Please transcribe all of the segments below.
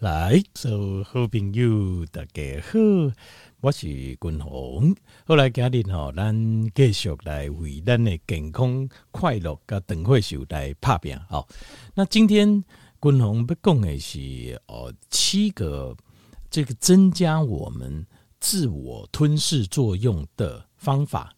来，所有好朋友大家好，我是君鸿。后来今日吼，咱继续来为咱的健康快乐跟长寿来打拼。好，那今天君鸿要讲的是哦，七个这个增加我们自我吞噬作用的方法。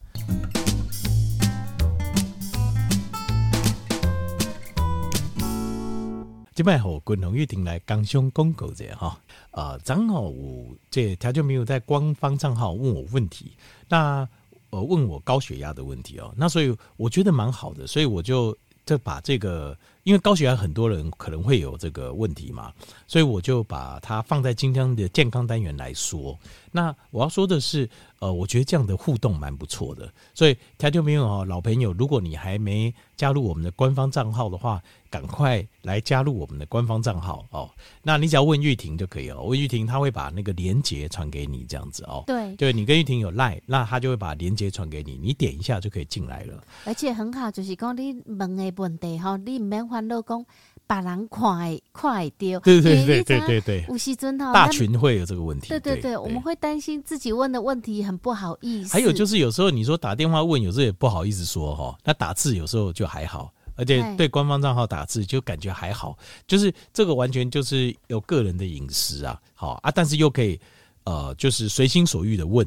这摆吼，君鸿一定来刚上广告者哈，呃，正好我这他就没有在官方账号问我问题，那呃问我高血压的问题哦，那所以我觉得蛮好的，所以我就就把这个，因为高血压很多人可能会有这个问题嘛，所以我就把它放在今天的健康单元来说。那我要说的是，呃，我觉得这样的互动蛮不错的，所以条就没有哦，老朋友，如果你还没加入我们的官方账号的话。赶快来加入我们的官方账号哦！那你只要问玉婷就可以了，问玉婷，她会把那个连接传给你，这样子哦。对，对你跟玉婷有赖，那她就会把连接传给你，你点一下就可以进来了。而且很好，就是讲你问的问题哈，你唔免烦恼讲别人看会看会到。对对对对对对，吴锡尊哈，大群会有这个问题。对对对，对，我们会担心自己问的问题很不好意思。还有就是有时候你说打电话问，有时候也不好意思说哈，那打字有时候就还好。而且对官方账号打字就感觉还好，就是这个完全就是有个人的隐私啊，好啊，但是又可以呃，就是随心所欲的问。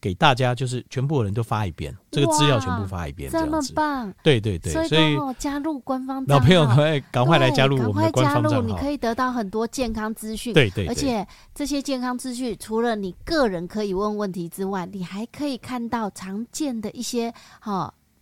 给大家就是全部的人都发一遍，这个资料全部发一遍，这么棒！对对对，所以加入官方老朋友赶快 赶快来加入我们的官方账号，你可以得到很多健康资讯。对对，而且这些健康资讯除了你个人可以问问题之外，你还可以看到常见的一些哈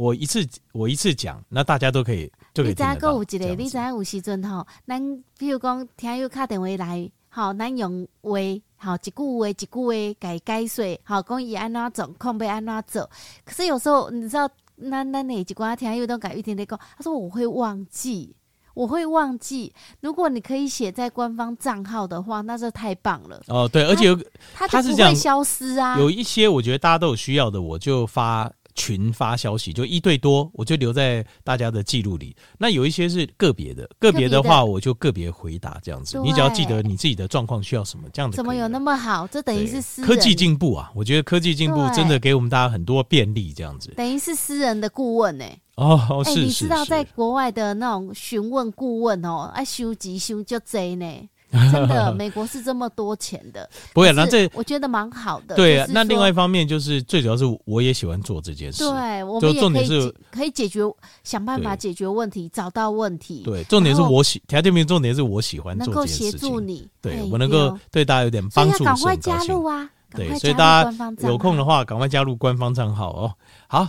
我一次我一次讲，那大家都可以。你知个有一个，你知有时阵吼，咱比如讲听友打电话来，吼，咱用话，吼，一句话一句话改解说，好，讲伊安怎做，控要安怎做。可是有时候你知道，咱咱哪几寡听友都改一天天讲，他说我会忘记，我会忘记。如果你可以写在官方账号的话，那就太棒了。哦，对，而且有他它是不会消失啊。有一些我觉得大家都有需要的，我就发。群发消息就一对多，我就留在大家的记录里。那有一些是个别的，个别的话我就个别回答这样子。你只要记得你自己的状况需要什么，这样子。怎么有那么好？这等于是私人科技进步啊！我觉得科技进步真的给我们大家很多便利，这样子。等于是私人的顾问呢、欸？哦，是、欸、你知道在国外的那种询问顾问哦，爱收集收就贼呢。真的，美国是这么多钱的，不会。那这我觉得蛮好的。对啊，那另外一方面就是最主要是我也喜欢做这件事。对，我们也可以可以解决，想办法解决问题，找到问题。对，重点是我喜，条件名重点是我喜欢做这件事情。能够协助你，对我能够对大家有点帮助。赶快加入啊！对，所以大家有空的话，赶快加入官方账号哦。好。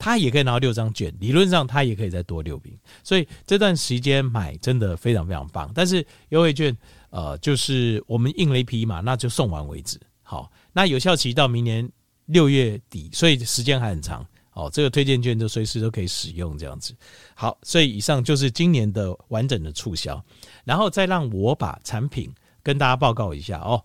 他也可以拿到六张券。理论上他也可以再多六瓶，所以这段时间买真的非常非常棒。但是优惠券，呃，就是我们印了一批嘛，那就送完为止。好。那有效期到明年六月底，所以时间还很长哦。这个推荐券就随时都可以使用，这样子。好，所以以上就是今年的完整的促销，然后再让我把产品跟大家报告一下哦。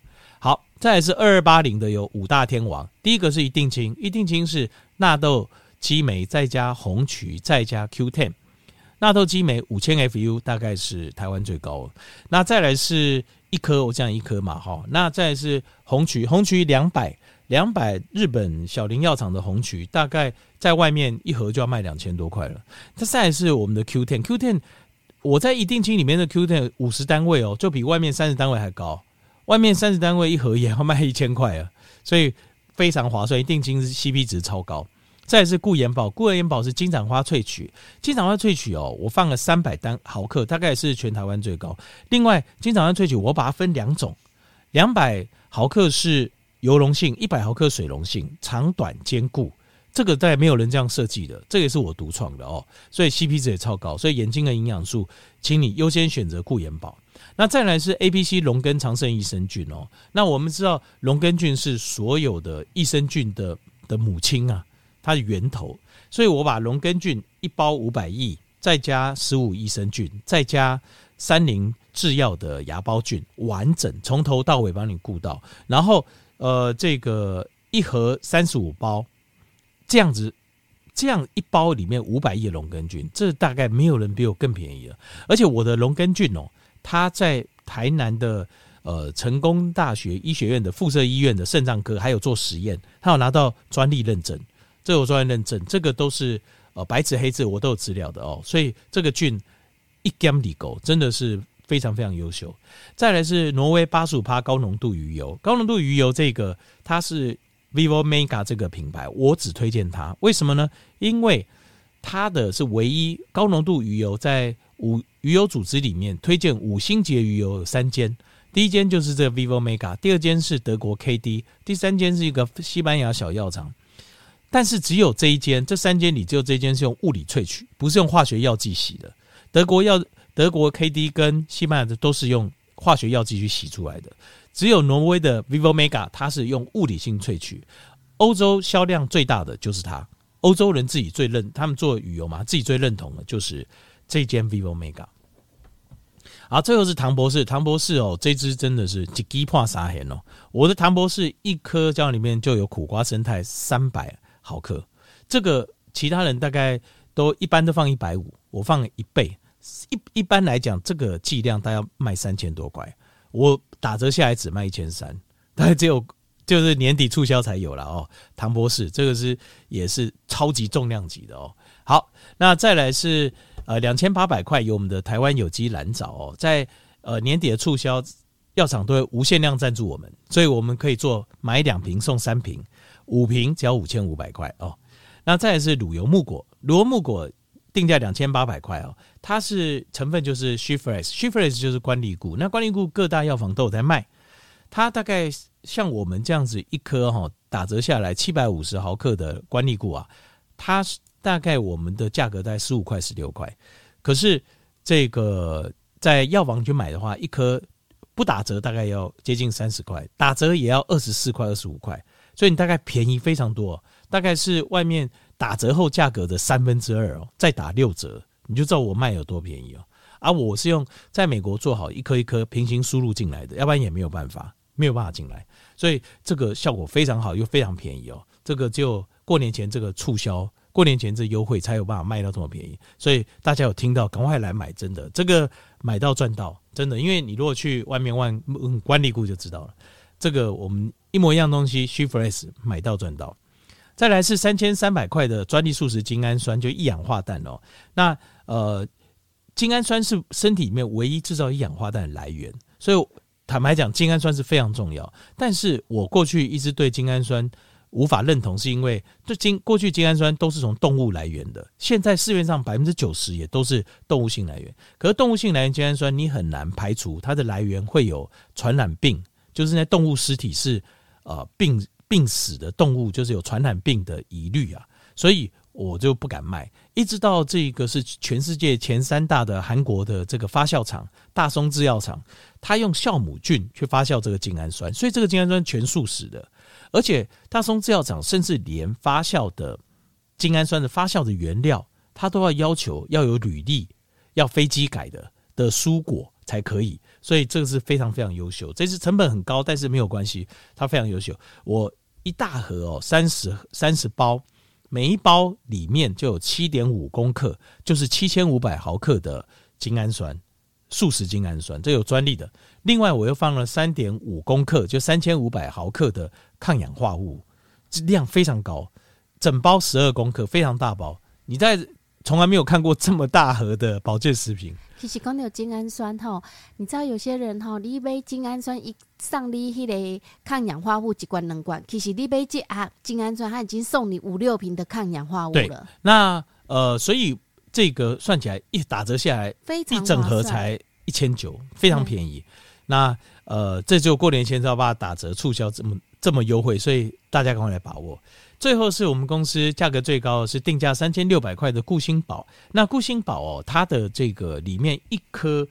再来是二二八零的有五大天王，第一个是一定清，一定清是纳豆激酶再加红曲再加 Q10，纳豆激酶五千 FU 大概是台湾最高。那再来是一颗，我这样一颗嘛哈，那再来是红曲，红曲两百。两百日本小林药厂的红曲，大概在外面一盒就要卖两千多块了。这再来是我们的 Q ten，Q ten，我在一定清里面的 Q ten 五十单位哦，就比外面三十单位还高。外面三十单位一盒也要卖一千块啊，所以非常划算。一定金是 CP 值超高。再是固颜宝，固颜宝是金盏花萃取，金盏花萃取哦，我放了三百单毫克，大概是全台湾最高。另外，金盏花萃取我把它分两种，两百毫克是。油溶性一百毫克水溶性，长短兼顾，这个在没有人这样设计的，这个也是我独创的哦，所以 CP 值也超高，所以眼睛的营养素，请你优先选择固眼宝。那再来是 A、B、C 龙根长生益生菌哦，那我们知道龙根菌是所有的益生菌的的母亲啊，它的源头，所以我把龙根菌一包五百亿，再加十五益生菌，再加三菱制药的芽孢菌，完整从头到尾帮你顾到，然后。呃，这个一盒三十五包，这样子，这样一包里面五百亿龙根菌，这大概没有人比我更便宜了。而且我的龙根菌哦，它在台南的呃成功大学医学院的附设医院的肾脏科还有做实验，它有拿到专利认证，这有专利认证，这个都是呃白纸黑字，我都有资料的哦。所以这个菌一 gam 里狗真的是。非常非常优秀，再来是挪威八十五趴高浓度鱼油，高浓度鱼油这个它是 Vivo Mega 这个品牌，我只推荐它，为什么呢？因为它的是唯一高浓度鱼油，在五鱼油组织里面推荐五星级的鱼油有三间，第一间就是这个 Vivo Mega，第二间是德国 KD，第三间是一个西班牙小药厂，但是只有这一间，这三间里只有这一间是用物理萃取，不是用化学药剂洗的，德国药。德国 KD 跟西班牙的都是用化学药剂去洗出来的，只有挪威的 Vivo Mega 它是用物理性萃取。欧洲销量最大的就是它，欧洲人自己最认，他们做旅游嘛，自己最认同的就是这间 Vivo Mega。好，最后是唐博士，唐博士哦，这支真的是一支破三千哦。我的唐博士一颗胶囊里面就有苦瓜生态三百毫克，这个其他人大概都一般都放一百五，我放了一倍。一一般来讲，这个剂量大概卖三千多块，我打折下来只卖一千三，大概只有就是年底促销才有了哦。唐博士，这个是也是超级重量级的哦。好，那再来是呃两千八百块有我们的台湾有机蓝藻哦，在呃年底的促销，药厂都会无限量赞助我们，所以我们可以做买两瓶送三瓶，五瓶只要五千五百块哦。那再来是乳油木果，乳油木果定价两千八百块哦，它是成分就是 She-Fresh，She-Fresh 就是关利固，那关利固各大药房都有在卖，它大概像我们这样子一颗哈打折下来七百五十毫克的关利固啊，它大概我们的价格在十五块十六块，可是这个在药房去买的话，一颗。不打折大概要接近三十块，打折也要二十四块、二十五块，所以你大概便宜非常多，大概是外面打折后价格的三分之二哦，再打六折，你就知道我卖有多便宜哦。而我是用在美国做好一颗一颗平行输入进来的，要不然也没有办法，没有办法进来，所以这个效果非常好，又非常便宜哦。这个就过年前这个促销，过年前这优惠才有办法卖到这么便宜，所以大家有听到，赶快来买，真的这个买到赚到。真的，因为你如果去外面问关利固就知道了，这个我们一模一样东西，She-Fresh 买到赚到。再来是三千三百块的专利素食精氨酸，就一氧化氮哦。那呃，精氨酸是身体里面唯一制造一氧化氮的来源，所以坦白讲，精氨酸是非常重要。但是我过去一直对精氨酸。无法认同，是因为这精过去精氨酸都是从动物来源的，现在市面上百分之九十也都是动物性来源。可是动物性来源精氨酸，你很难排除它的来源会有传染病，就是那动物尸体是呃病病死的动物，就是有传染病的疑虑啊，所以我就不敢卖。一直到这个是全世界前三大的韩国的这个发酵厂大松制药厂，它用酵母菌去发酵这个精氨酸，所以这个精氨酸全素食的。而且大松制药厂甚至连发酵的精氨酸的发酵的原料，它都要要求要有履历，要飞机改的的蔬果才可以。所以这个是非常非常优秀。这是成本很高，但是没有关系，它非常优秀。我一大盒哦，三十三十包，每一包里面就有七点五公克，就是七千五百毫克的精氨酸，素食精氨酸，这有专利的。另外，我又放了三点五公克，就三千五百毫克的抗氧化物，量非常高，整包十二公克，非常大包。你在从来没有看过这么大盒的保健食品。其实讲到精氨酸哈，你知道有些人哈，你买精氨酸一上你迄个抗氧化物一罐两罐，其实你买这啊精氨酸，它已经送你五六瓶的抗氧化物了。那呃，所以这个算起来一打折下来，非常一整盒才一千九，非常便宜。那呃，这就过年前要把它打折促销这么这么优惠，所以大家赶快来把握。最后是我们公司价格最高的是定价三千六百块的固心宝。那固心宝哦，它的这个里面一颗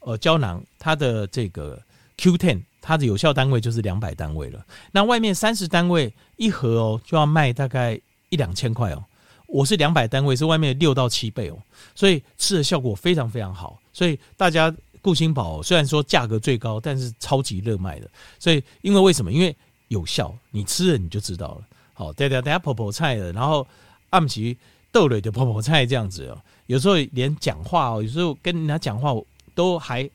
呃胶囊，它的这个 Q Ten，它的有效单位就是两百单位了。那外面三十单位一盒哦，就要卖大概一两千块哦。我是两百单位，是外面六到七倍哦，所以吃的效果非常非常好，所以大家。固心宝虽然说价格最高，但是超级热卖的。所以，因为为什么？因为有效，你吃了你就知道了。好，等下等下，婆婆菜的，然后暗奇豆类的婆婆菜这样子哦。有时候连讲话哦，有时候跟人家讲话都还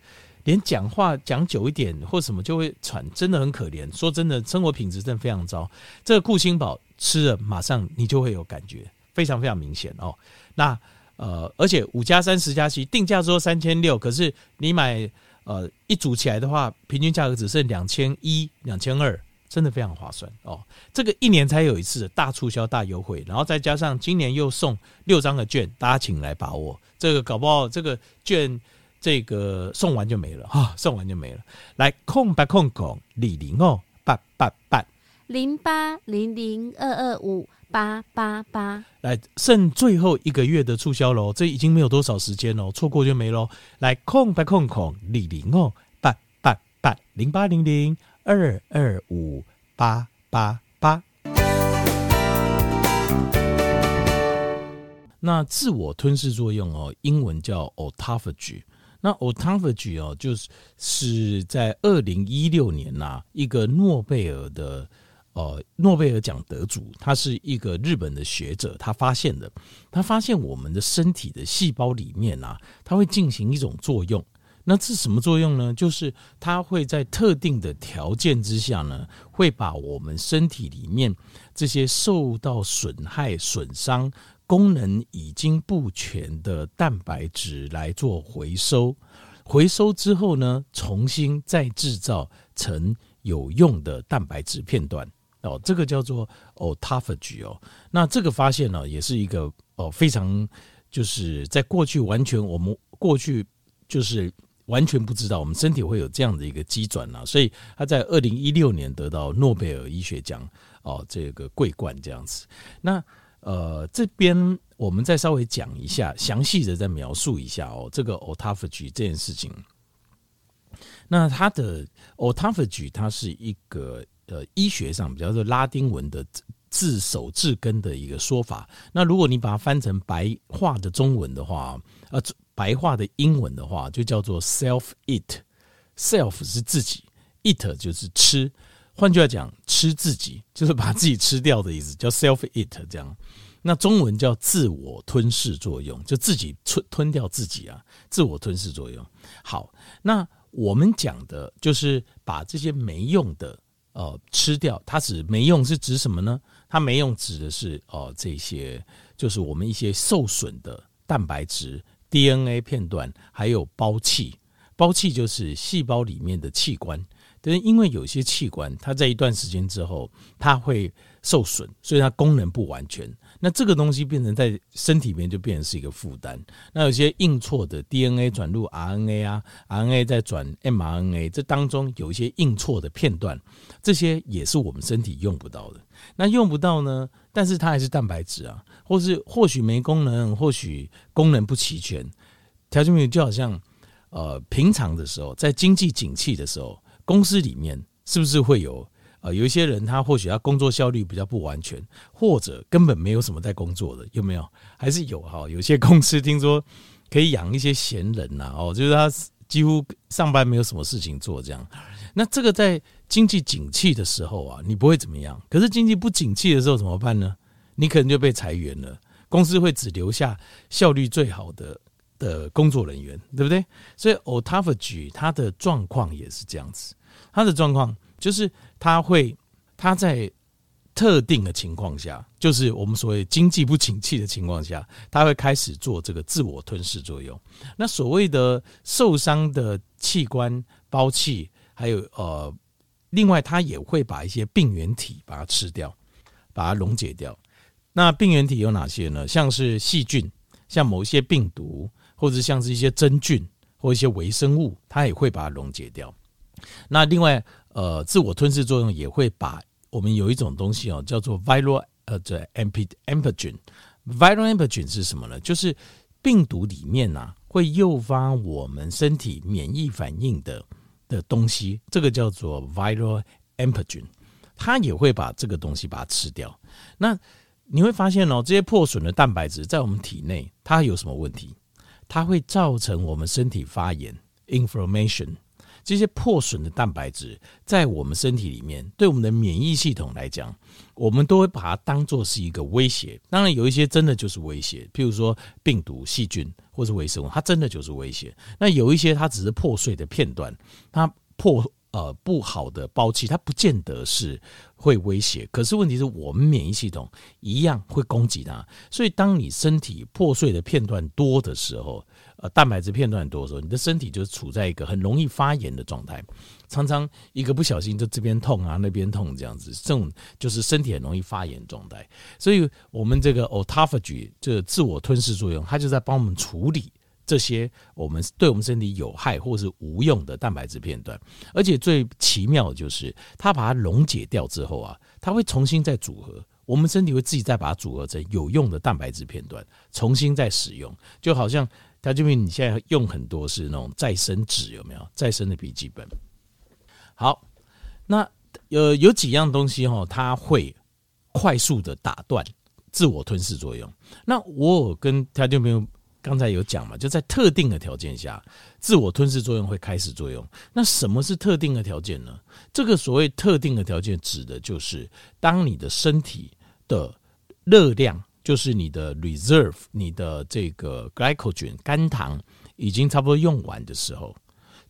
连讲话讲久一点或什么就会喘，真的很可怜。说真的，生活品质真的非常糟。这个顾星宝吃了，马上你就会有感觉，非常非常明显哦。那。呃，而且五加三十加七定价说三千六，可是你买呃一组起来的话，平均价格只剩两千一、两千二，真的非常划算哦。这个一年才有一次的大促销、大优惠，然后再加上今年又送六张的券，大家请来把握。这个搞不好这个券这个送完就没了哈、哦，送完就没了。来空八空空李零哦八八八零八零零二二五。八八八，来剩最后一个月的促销喽，这已经没有多少时间喽，错过就没喽。来空白空空李玲哦，八八八零八零零二二五八八八。那自我吞噬作用哦，英文叫 autophagy。那 autophagy 哦，就是是在二零一六年呐、一个诺贝尔的。呃，诺贝尔奖得主，他是一个日本的学者，他发现的。他发现我们的身体的细胞里面啊，它会进行一种作用，那这是什么作用呢？就是它会在特定的条件之下呢，会把我们身体里面这些受到损害、损伤、功能已经不全的蛋白质来做回收。回收之后呢，重新再制造成有用的蛋白质片段哦，这个叫做 autophagy 哦。那这个发现呢，也是一个哦非常就是在过去完全我们过去就是。完全不知道我们身体会有这样的一个机转啊，所以他在二零一六年得到诺贝尔医学奖哦，这个桂冠这样子。那呃，这边我们再稍微讲一下，详细的再描述一下哦，这个 autophagy 这件事情。那它的 autophagy 它是一个呃医学上比较是拉丁文的字首字根的一个说法。那如果你把它翻成白话的中文的话，呃。白话的英文的话，就叫做 self eat，self 是自己，eat 就是吃，换句话讲，吃自己就是把自己吃掉的意思，叫 self eat 这样。那中文叫自我吞噬作用，就自己吞吞掉自己啊，自我吞噬作用。好，那我们讲的就是把这些没用的呃吃掉，它指没用是指什么呢？它没用指的是哦、呃、这些就是我们一些受损的蛋白质。DNA 片段还有胞器，胞器就是细胞里面的器官。但是因为有些器官，它在一段时间之后，它会受损，所以它功能不完全。那这个东西变成在身体里面就变成是一个负担。那有些硬错的 DNA 转入 RNA 啊，RNA 再转 mRNA，这当中有一些硬错的片段，这些也是我们身体用不到的。那用不到呢？但是它还是蛋白质啊，或是或许没功能，或许功能不齐全。条件没有，就好像呃，平常的时候，在经济景气的时候，公司里面是不是会有？啊，有一些人他或许他工作效率比较不完全，或者根本没有什么在工作的，有没有？还是有哈？有些公司听说可以养一些闲人呐，哦，就是他几乎上班没有什么事情做这样。那这个在经济景气的时候啊，你不会怎么样。可是经济不景气的时候怎么办呢？你可能就被裁员了，公司会只留下效率最好的的工作人员，对不对？所以 autophagy 他的状况也是这样子，他的状况。就是他会，他在特定的情况下，就是我们所谓经济不景气的情况下，他会开始做这个自我吞噬作用。那所谓的受伤的器官、包器，还有呃，另外他也会把一些病原体把它吃掉，把它溶解掉。那病原体有哪些呢？像是细菌，像某一些病毒，或者像是一些真菌或一些微生物，它也会把它溶解掉。那另外。呃，自我吞噬作用也会把我们有一种东西哦，叫做 viral 呃，这 antigen。viral antigen 是什么呢？就是病毒里面呐、啊，会诱发我们身体免疫反应的的东西，这个叫做 viral antigen。它也会把这个东西把它吃掉。那你会发现哦，这些破损的蛋白质在我们体内，它有什么问题？它会造成我们身体发炎 （inflammation）。这些破损的蛋白质在我们身体里面，对我们的免疫系统来讲，我们都会把它当作是一个威胁。当然，有一些真的就是威胁，譬如说病毒、细菌或是微生物，它真的就是威胁。那有一些它只是破碎的片段，它破呃不好的胞器，它不见得是会威胁。可是问题是我们免疫系统一样会攻击它。所以，当你身体破碎的片段多的时候，呃，蛋白质片段很多的时候，你的身体就处在一个很容易发炎的状态，常常一个不小心就这边痛啊，那边痛这样子，这种就是身体很容易发炎状态。所以，我们这个 autophagy 这个自我吞噬作用，它就在帮我们处理这些我们对我们身体有害或是无用的蛋白质片段。而且最奇妙的就是，它把它溶解掉之后啊，它会重新再组合，我们身体会自己再把它组合成有用的蛋白质片段，重新再使用，就好像。他就问你现在用很多是那种再生纸，有没有再生的笔记本？好，那有有几样东西哈，它会快速的打断自我吞噬作用。那我跟他就没有刚才有讲嘛，就在特定的条件下，自我吞噬作用会开始作用。那什么是特定的条件呢？这个所谓特定的条件，指的就是当你的身体的热量。就是你的 reserve，你的这个 glycogen 肝糖已经差不多用完的时候，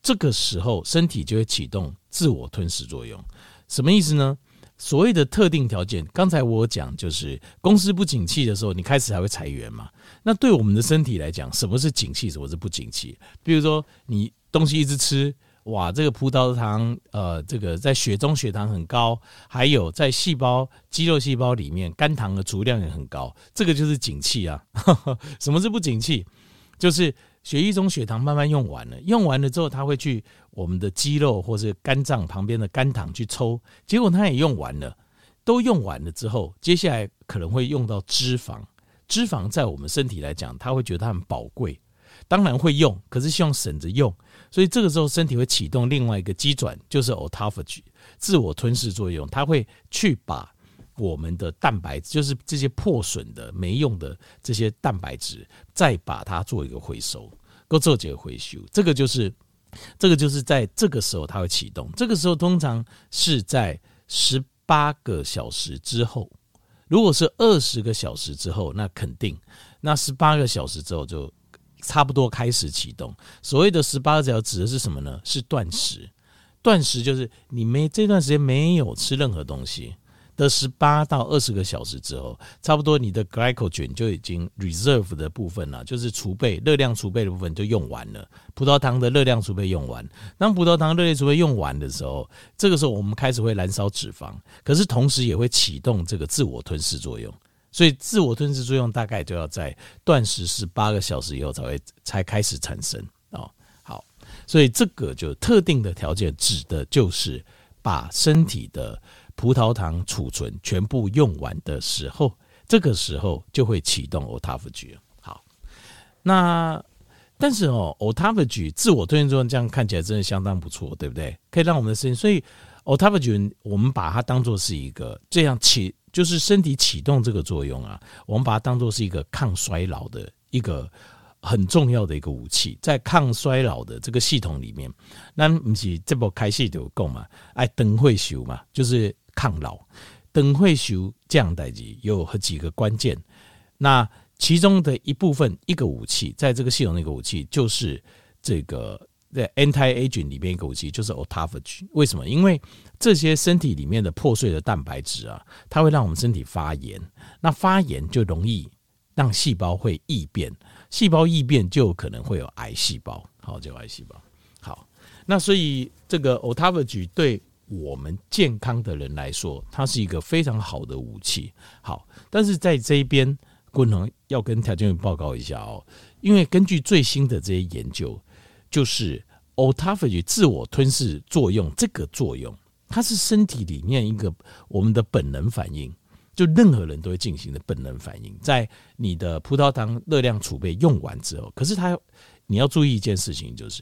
这个时候身体就会启动自我吞噬作用。什么意思呢？所谓的特定条件，刚才我讲就是公司不景气的时候，你开始还会裁员嘛？那对我们的身体来讲，什么是景气，什么是不景气？比如说你东西一直吃，哇，这个葡萄糖，呃，这个在血中血糖很高，还有在细胞肌肉细胞里面肝糖的足量也很高，这个就是景气啊。什么是不景气？就是血液中血糖慢慢用完了，用完了之后，它会去我们的肌肉或者肝脏旁边的肝糖去抽，结果它也用完了，都用完了之后，接下来可能会用到脂肪。脂肪在我们身体来讲，它会觉得它很宝贵，当然会用，可是希望省着用，所以这个时候身体会启动另外一个机转，就是 autophagy 自我吞噬作用，它会去把。我们的蛋白质就是这些破损的、没用的这些蛋白质，再把它做一个回收，够做几个回收。这个就是，这个就是在这个时候它会启动。这个时候通常是在十八个小时之后。如果是二十个小时之后，那肯定，那十八个小时之后就差不多开始启动。所谓的十八个小时指的是什么呢？是断食。断食就是你没这段时间没有吃任何东西。的十八到二十个小时之后，差不多你的 glycogen 就已经 reserve 的部分了，就是储备热量储备的部分就用完了。葡萄糖的热量储备用完，当葡萄糖热量储备用完的时候，这个时候我们开始会燃烧脂肪，可是同时也会启动这个自我吞噬作用。所以自我吞噬作用大概就要在断食十八个小时以后才会才开始产生哦。好，所以这个就特定的条件指的就是把身体的。葡萄糖储存全部用完的时候，这个时候就会启动 autophagy。好，那但是哦，autophagy 自我吞噬作用这样看起来真的相当不错，对不对？可以让我们的身体，所以 autophagy 我们把它当做是一个这样启，就是身体启动这个作用啊，我们把它当做是一个抗衰老的一个很重要的一个武器，在抗衰老的这个系统里面，那不是这部开戏就够嘛？哎，灯会修嘛，就是。抗老，等会修这样代志有和几个关键。那其中的一部分，一个武器，在这个系统的一个武器，就是这个在 anti-aging 里边一个武器，就是 autophagy。为什么？因为这些身体里面的破碎的蛋白质啊，它会让我们身体发炎。那发炎就容易让细胞会异变，细胞异变就有可能会有癌细胞。好，就有癌细胞。好，那所以这个 autophagy 对。我们健康的人来说，它是一个非常好的武器。好，但是在这一边，可能要跟条件员报告一下哦，因为根据最新的这些研究，就是 autophagy 自我吞噬作用这个作用，它是身体里面一个我们的本能反应，就任何人都会进行的本能反应。在你的葡萄糖热量储备用完之后，可是它你要注意一件事情，就是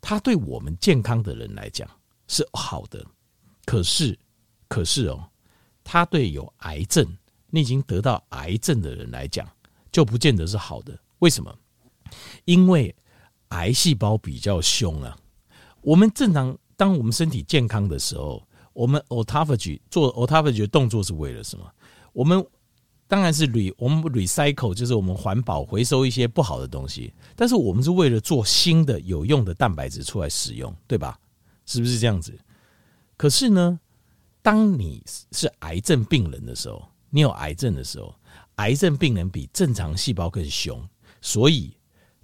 它对我们健康的人来讲是好的。可是，可是哦，它对有癌症、你已经得到癌症的人来讲，就不见得是好的。为什么？因为癌细胞比较凶啊。我们正常，当我们身体健康的时候，我们 autophagy 做 autophagy 的动作是为了什么？我们当然是 re 我们 recycle，就是我们环保回收一些不好的东西。但是我们是为了做新的有用的蛋白质出来使用，对吧？是不是这样子？可是呢，当你是癌症病人的时候，你有癌症的时候，癌症病人比正常细胞更凶，所以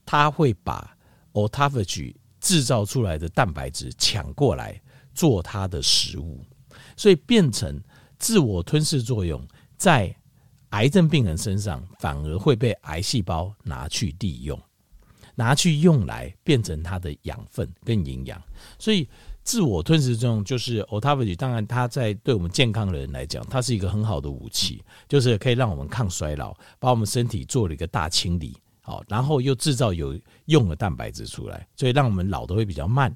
他会把 autophagy 制造出来的蛋白质抢过来做它的食物，所以变成自我吞噬作用，在癌症病人身上反而会被癌细胞拿去利用，拿去用来变成它的养分跟营养，所以。自我吞噬作用就是 autophagy，当然它在对我们健康的人来讲，它是一个很好的武器，就是可以让我们抗衰老，把我们身体做了一个大清理，好，然后又制造有用的蛋白质出来，所以让我们老的会比较慢，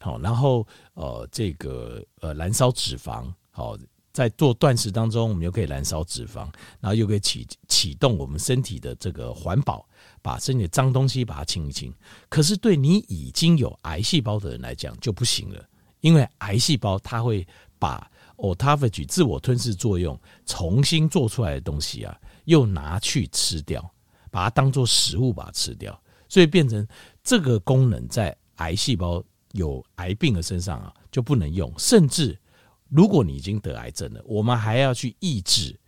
好，然后呃这个呃燃烧脂肪，好，在做断食当中，我们又可以燃烧脂肪，然后又可以启启动我们身体的这个环保。把身体的脏东西把它清一清，可是对你已经有癌细胞的人来讲就不行了，因为癌细胞它会把 autophagy 自我吞噬作用重新做出来的东西啊，又拿去吃掉，把它当做食物把它吃掉，所以变成这个功能在癌细胞有癌病的身上啊就不能用，甚至如果你已经得癌症了，我们还要去抑制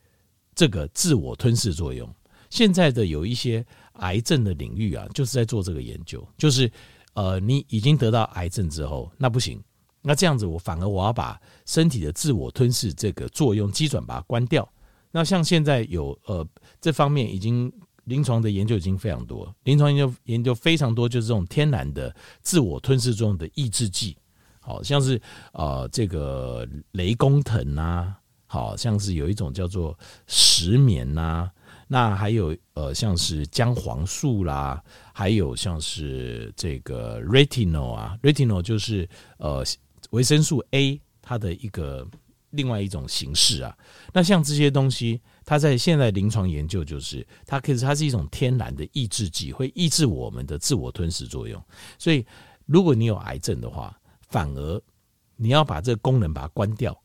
这个自我吞噬作用。现在的有一些癌症的领域啊，就是在做这个研究，就是呃，你已经得到癌症之后，那不行，那这样子我反而我要把身体的自我吞噬这个作用机转把它关掉。那像现在有呃这方面已经。临床的研究已经非常多，临床研究研究非常多，就是这种天然的自我吞噬作用的抑制剂，好像是呃这个雷公藤啊，好像是有一种叫做石棉呐，那还有呃像是姜黄素啦，还有像是这个 retinol 啊，retinol 就是呃维生素 A 它的一个另外一种形式啊，那像这些东西。它在现在临床研究就是，它可是它是一种天然的抑制剂，会抑制我们的自我吞噬作用。所以，如果你有癌症的话，反而你要把这个功能把它关掉。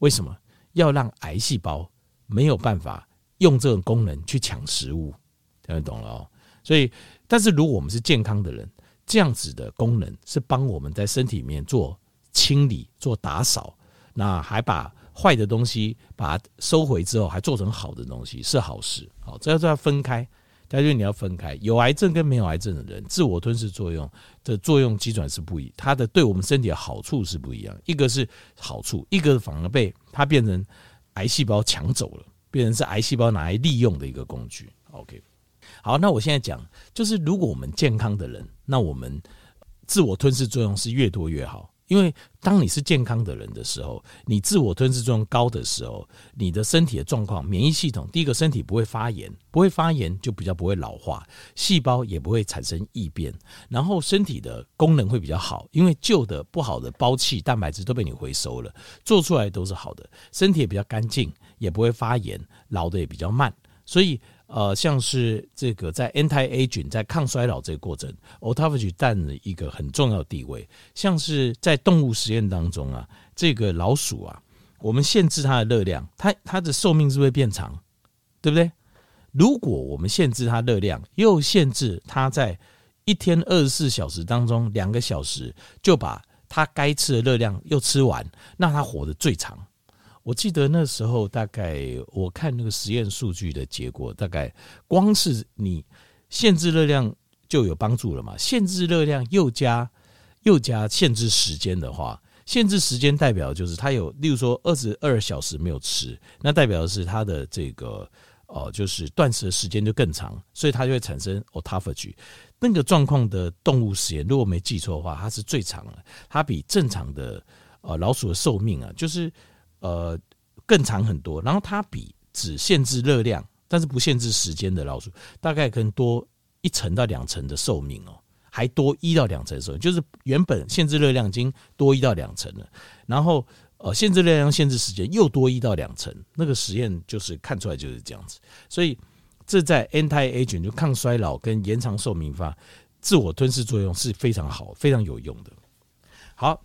为什么？要让癌细胞没有办法用这个功能去抢食物，听得懂了哦？所以，但是如果我们是健康的人，这样子的功能是帮我们在身体里面做清理、做打扫，那还把。坏的东西把它收回之后，还做成好的东西是好事。好，这要要分开。但是你要分开，有癌症跟没有癌症的人，自我吞噬作用的作用机转是不一，它的对我们身体的好处是不一样。一个是好处，一个反而被它变成癌细胞抢走了，变成是癌细胞拿来利用的一个工具。OK，好，那我现在讲，就是如果我们健康的人，那我们自我吞噬作用是越多越好。因为当你是健康的人的时候，你自我吞噬作用高的时候，你的身体的状况，免疫系统，第一个身体不会发炎，不会发炎就比较不会老化，细胞也不会产生异变，然后身体的功能会比较好，因为旧的不好的胞器蛋白质都被你回收了，做出来都是好的，身体也比较干净，也不会发炎，老的也比较慢，所以。呃，像是这个在 anti-aging 在抗衰老这个过程，autophagy 占了一个很重要的地位。像是在动物实验当中啊，这个老鼠啊，我们限制它的热量，它它的寿命是不是会变长？对不对？如果我们限制它热量，又限制它在一天二十四小时当中两个小时就把它该吃的热量又吃完，那它活得最长。我记得那时候，大概我看那个实验数据的结果，大概光是你限制热量就有帮助了嘛？限制热量又加又加限制时间的话，限制时间代表就是它有，例如说二十二小时没有吃，那代表的是它的这个哦，就是断食的时间就更长，所以它就会产生 autophagy 那个状况的动物实验，如果没记错的话，它是最长的，它比正常的呃老鼠的寿命啊，就是。呃，更长很多，然后它比只限制热量，但是不限制时间的老鼠，大概可能多一层到两层的寿命哦，还多一到两层寿命，就是原本限制热量已经多一到两层了，然后呃限制热量限制时间又多一到两层，那个实验就是看出来就是这样子，所以这在 anti-aging 就抗衰老跟延长寿命方自我吞噬作用是非常好、非常有用的。好。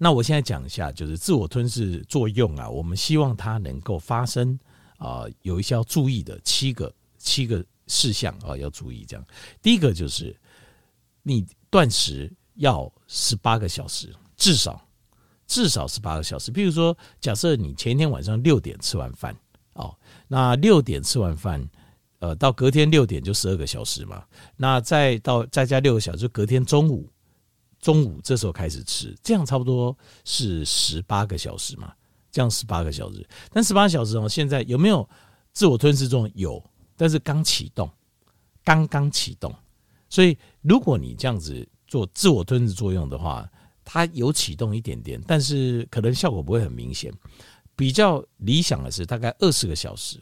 那我现在讲一下，就是自我吞噬作用啊，我们希望它能够发生啊，有一些要注意的七个七个事项啊，要注意。这样，第一个就是你断食要十八个小时，至少至少十八个小时。比如说，假设你前一天晚上六点吃完饭哦，那六点吃完饭，呃，到隔天六点就十二个小时嘛，那再到再加六个小时，就隔天中午。中午这时候开始吃，这样差不多是十八个小时嘛？这样十八个小时，但十八小时哦，现在有没有自我吞噬中有，但是刚启动，刚刚启动。所以如果你这样子做自我吞噬作用的话，它有启动一点点，但是可能效果不会很明显。比较理想的是大概二十个小时，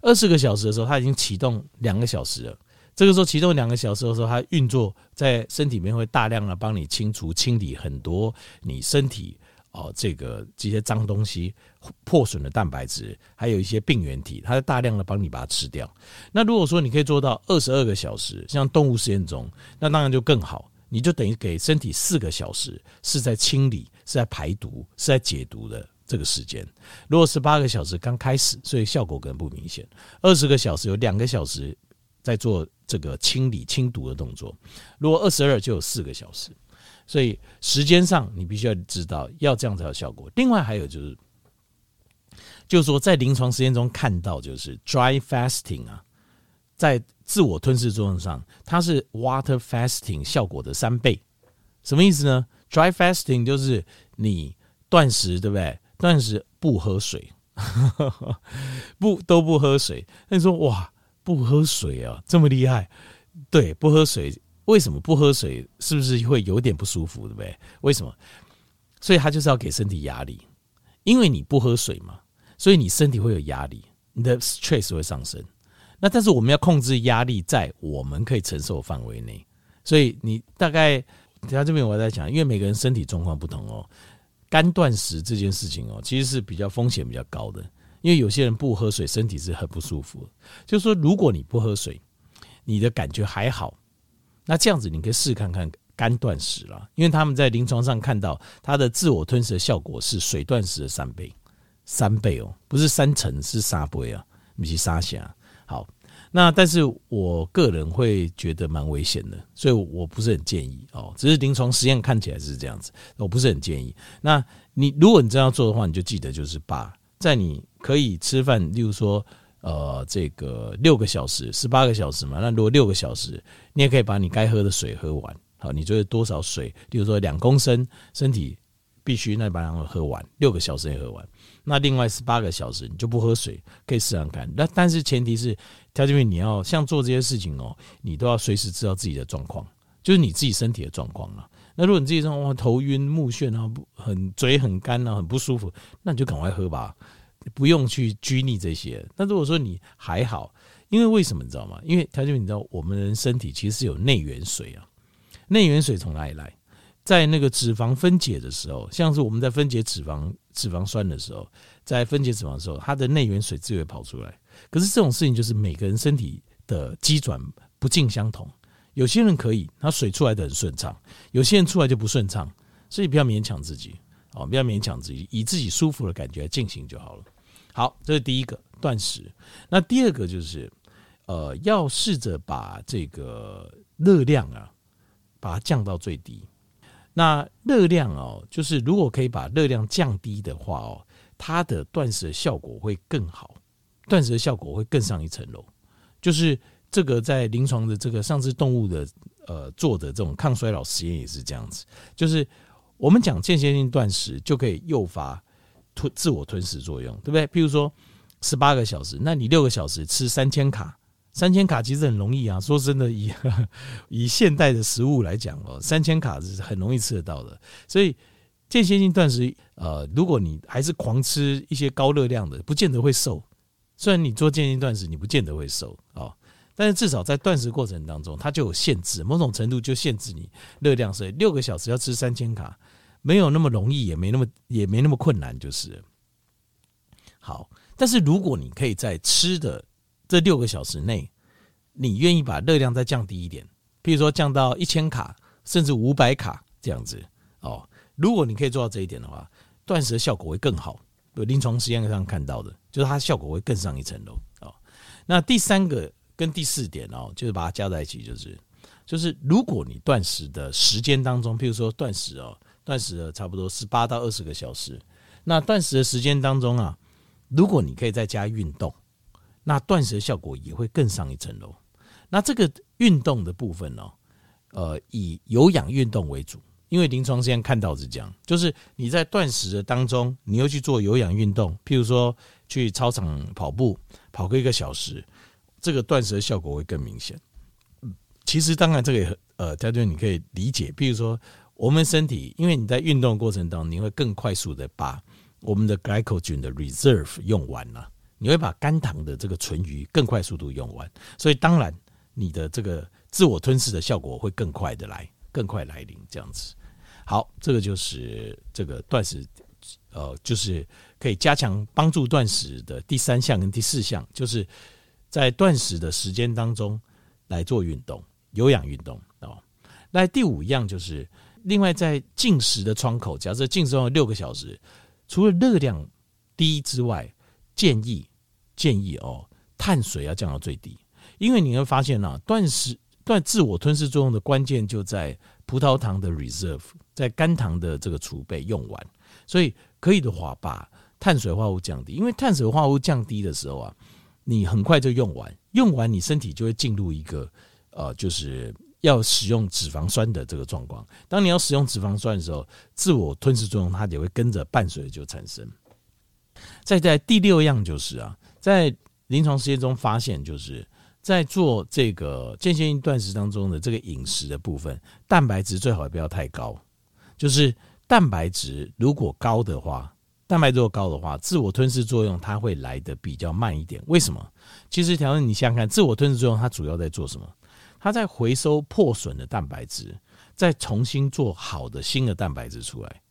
二十个小时的时候，它已经启动两个小时了。这个时候其中两个小时的时候，它运作在身体里面会大量的帮你清除、清理很多你身体哦，这个这些脏东西、破损的蛋白质，还有一些病原体，它大量的帮你把它吃掉。那如果说你可以做到二十二个小时，像动物实验中，那当然就更好。你就等于给身体四个小时是在清理、是在排毒、是在解毒的这个时间。如果十八个小时刚开始，所以效果可能不明显。二十个小时有两个小时在做这个清理清毒的动作，如果二十二就有四个小时，所以时间上你必须要知道要这样才有效果。另外还有就是，就是说在临床实验中看到，就是 dry fasting 啊，在自我吞噬作用上，它是 water fasting 效果的三倍。什么意思呢？dry fasting 就是你断食，对不对？断食不喝水，不都不喝水。那你说哇，不喝水啊，这么厉害？对，不喝水。为什么不喝水？是不是会有点不舒服？对不对？为什么？所以他就是要给身体压力，因为你不喝水嘛，所以你身体会有压力，你的 stress 会上升。那但是我们要控制压力在我们可以承受范围内，所以你大概他这边我在讲，因为每个人身体状况不同哦，肝断食这件事情哦，其实是比较风险比较高的，因为有些人不喝水，身体是很不舒服。就是说，如果你不喝水，你的感觉还好。那这样子，你可以试看看肝断食了，因为他们在临床上看到它的自我吞噬的效果是水断食的三倍，三倍哦，不是三成，是三倍啊，不是三下。好，那但是我个人会觉得蛮危险的，所以我不是很建议哦。只是临床实验看起来是这样子，我不是很建议。那你如果你这样做的话，你就记得就是把在你可以吃饭，例如说。呃，这个六个小时，十八个小时嘛。那如果六个小时，你也可以把你该喝的水喝完。好，你觉得多少水？例如说两公升，身体必须那把它喝完，六个小时也喝完。那另外十八个小时你就不喝水，可以试试看。那但是前提是，他这边你要像做这些事情哦，你都要随时知道自己的状况，就是你自己身体的状况了。那如果你自己说哇头晕目眩啊，不很嘴很干啊，很不舒服，那你就赶快喝吧。不用去拘泥这些，那如果说你还好，因为为什么你知道吗？因为他就你知道，我们人身体其实是有内源水啊。内源水从哪里来？在那个脂肪分解的时候，像是我们在分解脂肪、脂肪酸的时候，在分解脂肪的时候，它的内源水自会跑出来。可是这种事情就是每个人身体的机转不尽相同，有些人可以，他水出来的很顺畅；有些人出来就不顺畅，所以不要勉强自己。哦，不要勉强自己，以自己舒服的感觉来进行就好了。好，这是第一个断食。那第二个就是，呃，要试着把这个热量啊，把它降到最低。那热量哦，就是如果可以把热量降低的话哦，它的断食的效果会更好，断食的效果会更上一层楼。就是这个在临床的这个上肢动物的呃做的这种抗衰老实验也是这样子，就是。我们讲间歇性断食就可以诱发吞自我吞噬作用，对不对？譬如说十八个小时，那你六个小时吃三千卡，三千卡其实很容易啊。说真的，以 以现代的食物来讲哦，三千卡是很容易吃得到的。所以间歇性断食，呃，如果你还是狂吃一些高热量的，不见得会瘦。虽然你做间歇断食，你不见得会瘦啊。但是至少在断食过程当中，它就有限制，某种程度就限制你热量，所以六个小时要吃三千卡，没有那么容易，也没那么也没那么困难，就是好。但是如果你可以在吃的这六个小时内，你愿意把热量再降低一点，比如说降到一千卡，甚至五百卡这样子哦。如果你可以做到这一点的话，断食的效果会更好。有临床实验上看到的，就是它效果会更上一层楼哦。那第三个。跟第四点哦，就是把它加在一起，就是就是如果你断食的时间当中，譬如说断食哦，断食了差不多十八到二十个小时，那断食的时间当中啊，如果你可以再加运动，那断食的效果也会更上一层楼。那这个运动的部分呢，呃，以有氧运动为主，因为临床实验看到是这样，就是你在断食的当中，你又去做有氧运动，譬如说去操场跑步，跑个一个小时。这个断食的效果会更明显。其实当然这个也呃，在这你可以理解，比如说我们身体，因为你在运动过程当中，你会更快速的把我们的 glycogen 的 reserve 用完了，你会把肝糖的这个存余更快速度用完，所以当然你的这个自我吞噬的效果会更快的来，更快来临这样子。好，这个就是这个断食，呃，就是可以加强帮助断食的第三项跟第四项，就是。在断食的时间当中来做运动，有氧运动哦。那第五样就是，另外在进食的窗口，假设进食六个小时，除了热量低之外，建议建议哦，碳水要降到最低，因为你会发现啊，断食断自我吞噬作用的关键就在葡萄糖的 reserve，在肝糖的这个储备用完，所以可以的话把碳水化合物降低，因为碳水化合物降低的时候啊，你很快就用完，用完你身体就会进入一个呃，就是要使用脂肪酸的这个状况。当你要使用脂肪酸的时候，自我吞噬作用它也会跟着伴随就产生。再在第六样就是啊，在临床实验中发现就是。在做这个间歇性断食当中的这个饮食的部分，蛋白质最好也不要太高。就是蛋白质如果高的话，蛋白质高的话，自我吞噬作用它会来得比较慢一点。为什么？其实条件你想想看，自我吞噬作用它主要在做什么？它在回收破损的蛋白质，再重新做好的新的蛋白质出来。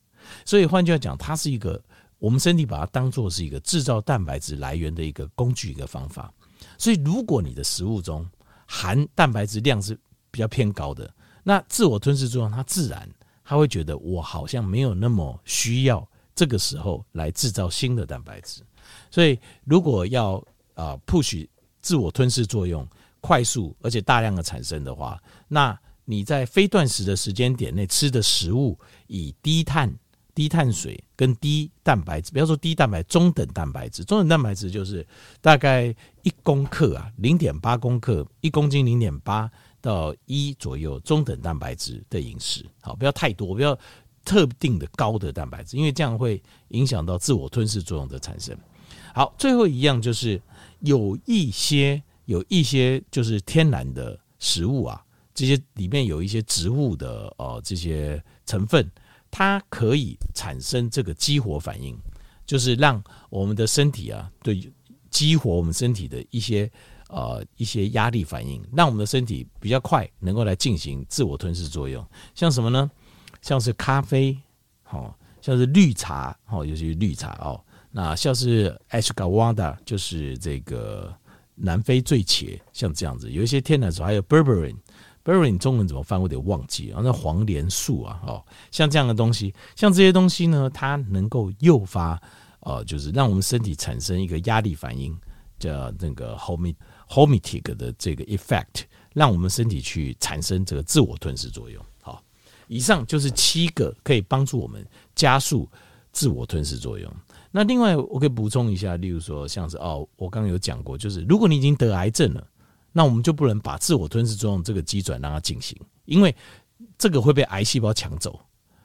所以换句话讲，它是一个我们身体把它当做是一个制造蛋白质来源的一个工具，一个方法。所以，如果你的食物中含蛋白质量是比较偏高的，那自我吞噬作用，它自然它会觉得我好像没有那么需要这个时候来制造新的蛋白质。所以，如果要啊 push 自我吞噬作用快速而且大量的产生的话，那你在非断食的时间点内吃的食物以低碳。低碳水跟低蛋白质，不要说低蛋白，中等蛋白质，中等蛋白质就是大概一公克啊，零点八公克，一公斤零点八到一左右，中等蛋白质的饮食，好，不要太多，不要特定的高的蛋白质，因为这样会影响到自我吞噬作用的产生。好，最后一样就是有一些有一些就是天然的食物啊，这些里面有一些植物的呃这些成分。它可以产生这个激活反应，就是让我们的身体啊，对激活我们身体的一些呃一些压力反应，让我们的身体比较快能够来进行自我吞噬作用。像什么呢？像是咖啡，好，像是绿茶，好，尤其是绿茶哦。那像是 Ashgawanda，就是这个南非醉茄，像这样子，有一些天然素，还有 Berberine。berberine 中文怎么翻？我得忘记啊。那黄连素啊，哦，像这样的东西，像这些东西呢，它能够诱发呃，就是让我们身体产生一个压力反应，叫那个 hormetic 的这个 effect，让我们身体去产生这个自我吞噬作用。以上就是七个可以帮助我们加速自我吞噬作用。那另外我可以补充一下，例如说像是哦，我刚刚有讲过，就是如果你已经得癌症了。那我们就不能把自我吞噬作用这个机转让它进行，因为这个会被癌细胞抢走，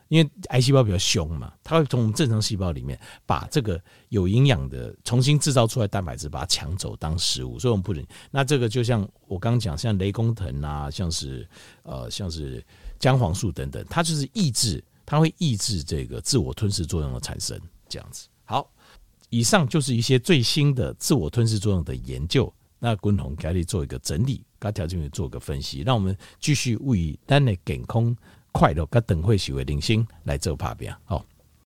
因为癌细胞比较凶嘛，它会从我们正常细胞里面把这个有营养的重新制造出来蛋白质把它抢走当食物，所以我们不能。那这个就像我刚刚讲，像雷公藤啊，像是呃像是姜黄素等等，它就是抑制，它会抑制这个自我吞噬作用的产生，这样子。好，以上就是一些最新的自我吞噬作用的研究。那滚筒给你做一个整理，跟条件做个分析，让我们继续为咱的健康快乐跟等会许为零星来做拍片。好。